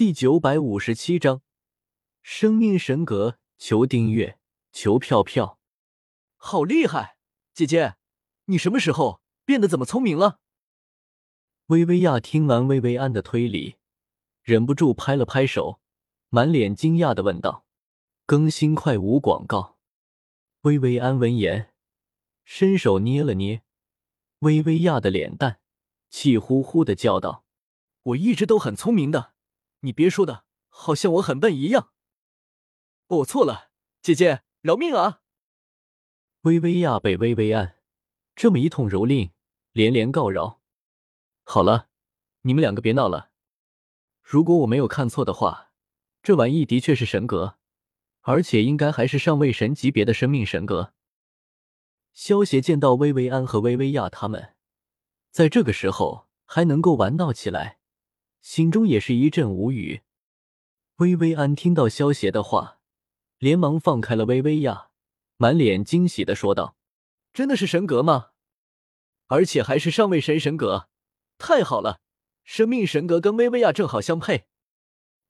第九百五十七章，生命神格，求订阅，求票票。好厉害，姐姐，你什么时候变得这么聪明了？薇薇娅听完薇薇安的推理，忍不住拍了拍手，满脸惊讶的问道：“更新快无广告。”薇薇安闻言，伸手捏了捏薇薇娅的脸蛋，气呼呼的叫道：“我一直都很聪明的。”你别说的，好像我很笨一样。我错了，姐姐饶命啊！薇薇娅被薇薇安这么一通蹂躏，连连告饶。好了，你们两个别闹了。如果我没有看错的话，这玩意的确是神格，而且应该还是上位神级别的生命神格。萧协见到薇薇安和薇薇娅他们在这个时候还能够玩闹起来。心中也是一阵无语。薇薇安听到萧邪的话，连忙放开了薇薇娅，满脸惊喜的说道：“真的是神格吗？而且还是上位神神格，太好了！生命神格跟薇薇娅正好相配。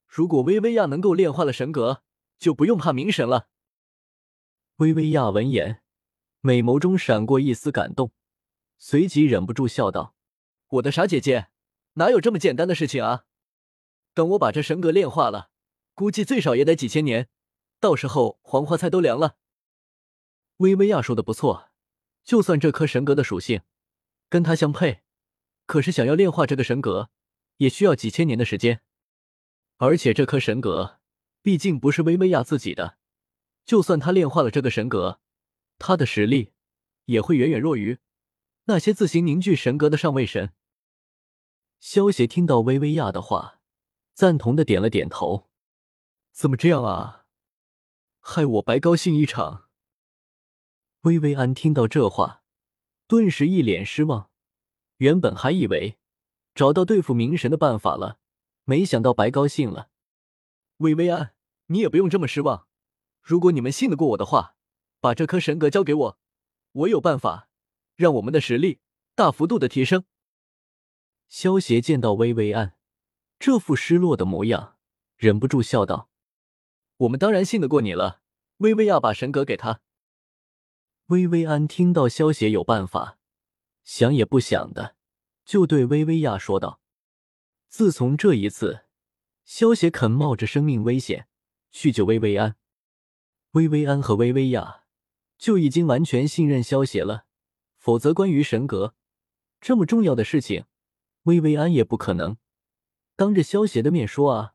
如果薇薇娅能够炼化了神格，就不用怕冥神了。”薇薇娅闻言，美眸中闪过一丝感动，随即忍不住笑道：“我的傻姐姐。”哪有这么简单的事情啊！等我把这神格炼化了，估计最少也得几千年，到时候黄花菜都凉了。薇薇娅说的不错，就算这颗神格的属性跟它相配，可是想要炼化这个神格，也需要几千年的时间。而且这颗神格毕竟不是薇薇娅自己的，就算她炼化了这个神格，她的实力也会远远弱于那些自行凝聚神格的上位神。萧协听到薇薇娅的话，赞同的点了点头。怎么这样啊？害我白高兴一场。薇薇安听到这话，顿时一脸失望。原本还以为找到对付冥神的办法了，没想到白高兴了。薇薇安，你也不用这么失望。如果你们信得过我的话，把这颗神格交给我，我有办法让我们的实力大幅度的提升。萧协见到薇薇安这副失落的模样，忍不住笑道：“我们当然信得过你了。”薇薇娅把神格给他。薇薇安听到萧协有办法，想也不想的就对薇薇娅说道：“自从这一次，萧协肯冒着生命危险去救薇薇安，薇薇安和薇薇娅就已经完全信任萧协了。否则，关于神格这么重要的事情。”薇薇安也不可能当着萧邪的面说啊！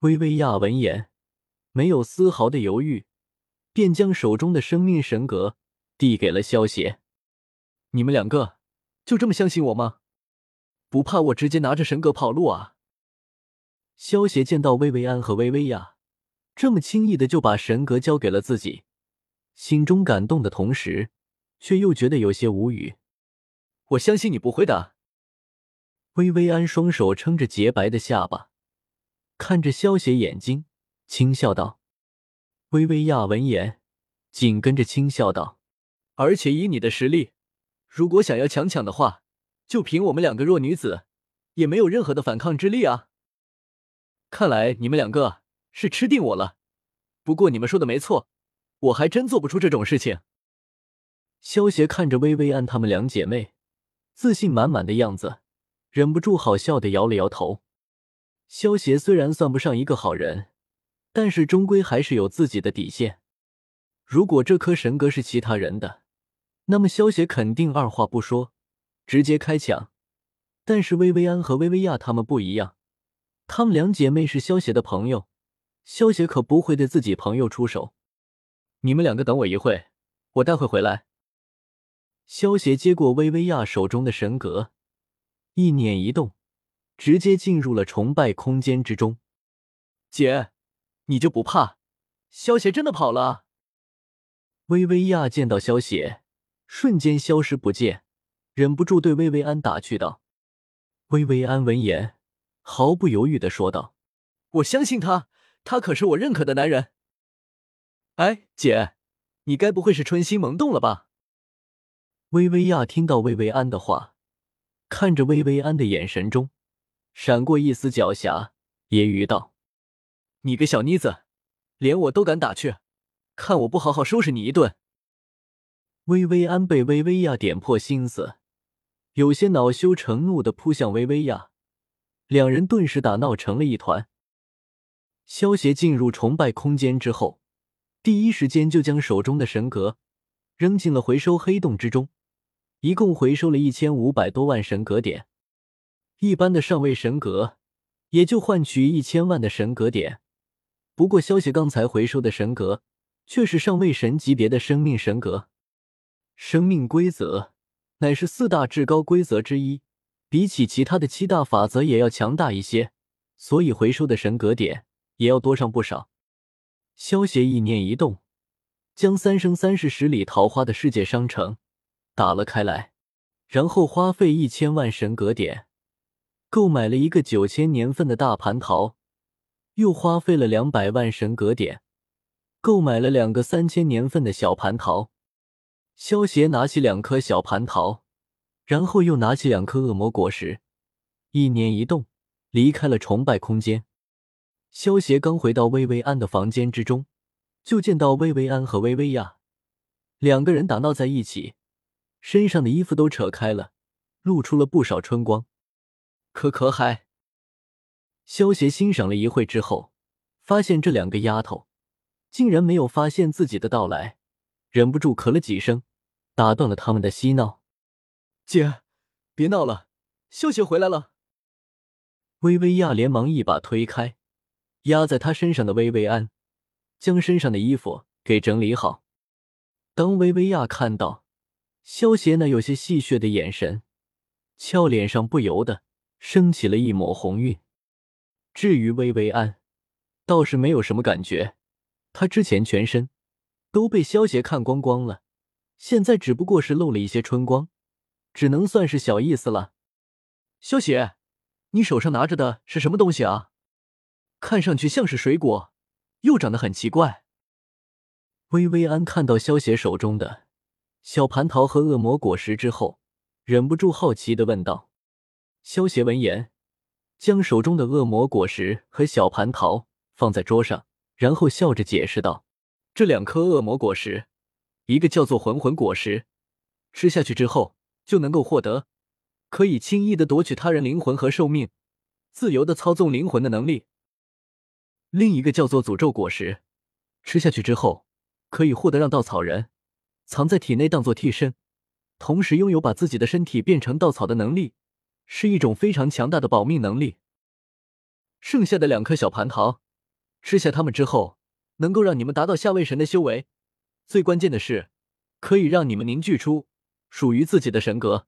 薇薇娅闻言，没有丝毫的犹豫，便将手中的生命神格递给了萧邪。你们两个就这么相信我吗？不怕我直接拿着神格跑路啊？萧邪见到薇薇安和薇薇娅这么轻易的就把神格交给了自己，心中感动的同时，却又觉得有些无语。我相信你不会的。薇薇安双手撑着洁白的下巴，看着萧邪眼睛，轻笑道：“薇薇娅闻言，紧跟着轻笑道：‘而且以你的实力，如果想要强抢的话，就凭我们两个弱女子，也没有任何的反抗之力啊！’看来你们两个是吃定我了。不过你们说的没错，我还真做不出这种事情。”萧邪看着薇薇安她们两姐妹，自信满满的样子。忍不住好笑的摇了摇头。萧协虽然算不上一个好人，但是终归还是有自己的底线。如果这颗神格是其他人的，那么萧协肯定二话不说，直接开抢。但是薇薇安和薇薇娅他们不一样，她们两姐妹是萧协的朋友，萧协可不会对自己朋友出手。你们两个等我一会，我待会回来。萧协接过薇薇娅手中的神格。一念一动，直接进入了崇拜空间之中。姐，你就不怕萧邪真的跑了？薇薇娅见到萧邪瞬间消失不见，忍不住对薇薇安打趣道。薇薇安闻言，毫不犹豫的说道：“我相信他，他可是我认可的男人。”哎，姐，你该不会是春心萌动了吧？薇薇娅听到薇薇安的话。看着薇薇安的眼神中，闪过一丝狡黠，揶揄道：“你个小妮子，连我都敢打去，看我不好好收拾你一顿！”薇薇安被薇薇娅点破心思，有些恼羞成怒的扑向薇薇娅，两人顿时打闹成了一团。萧协进入崇拜空间之后，第一时间就将手中的神格扔进了回收黑洞之中，一共回收了一千五百多万神格点。一般的上位神格也就换取一千万的神格点，不过萧协刚才回收的神格却是上位神级别的生命神格。生命规则乃是四大至高规则之一，比起其他的七大法则也要强大一些，所以回收的神格点。也要多上不少。萧协意念一动，将三生三世十里桃花的世界商城打了开来，然后花费一千万神格点购买了一个九千年份的大蟠桃，又花费了两百万神格点购买了两个三千年份的小蟠桃。萧协拿起两颗小蟠桃，然后又拿起两颗恶魔果实，一念一动，离开了崇拜空间。萧协刚回到薇薇安的房间之中，就见到薇薇安和薇薇娅两个人打闹在一起，身上的衣服都扯开了，露出了不少春光，可可嗨。萧协欣赏了一会之后，发现这两个丫头竟然没有发现自己的到来，忍不住咳了几声，打断了他们的嬉闹。姐，别闹了，萧协回来了。薇薇娅连忙一把推开。压在他身上的薇薇安，将身上的衣服给整理好。当薇薇娅看到萧协那有些戏谑的眼神，俏脸上不由得升起了一抹红晕。至于薇薇安，倒是没有什么感觉。她之前全身都被萧协看光光了，现在只不过是露了一些春光，只能算是小意思了。萧协，你手上拿着的是什么东西啊？看上去像是水果，又长得很奇怪。薇薇安看到萧协手中的小蟠桃和恶魔果实之后，忍不住好奇的问道。萧协闻言，将手中的恶魔果实和小蟠桃放在桌上，然后笑着解释道：“这两颗恶魔果实，一个叫做魂魂果实，吃下去之后就能够获得可以轻易的夺取他人灵魂和寿命，自由的操纵灵魂的能力。”另一个叫做诅咒果实，吃下去之后可以获得让稻草人藏在体内当做替身，同时拥有把自己的身体变成稻草的能力，是一种非常强大的保命能力。剩下的两颗小蟠桃，吃下它们之后能够让你们达到下位神的修为，最关键的是可以让你们凝聚出属于自己的神格。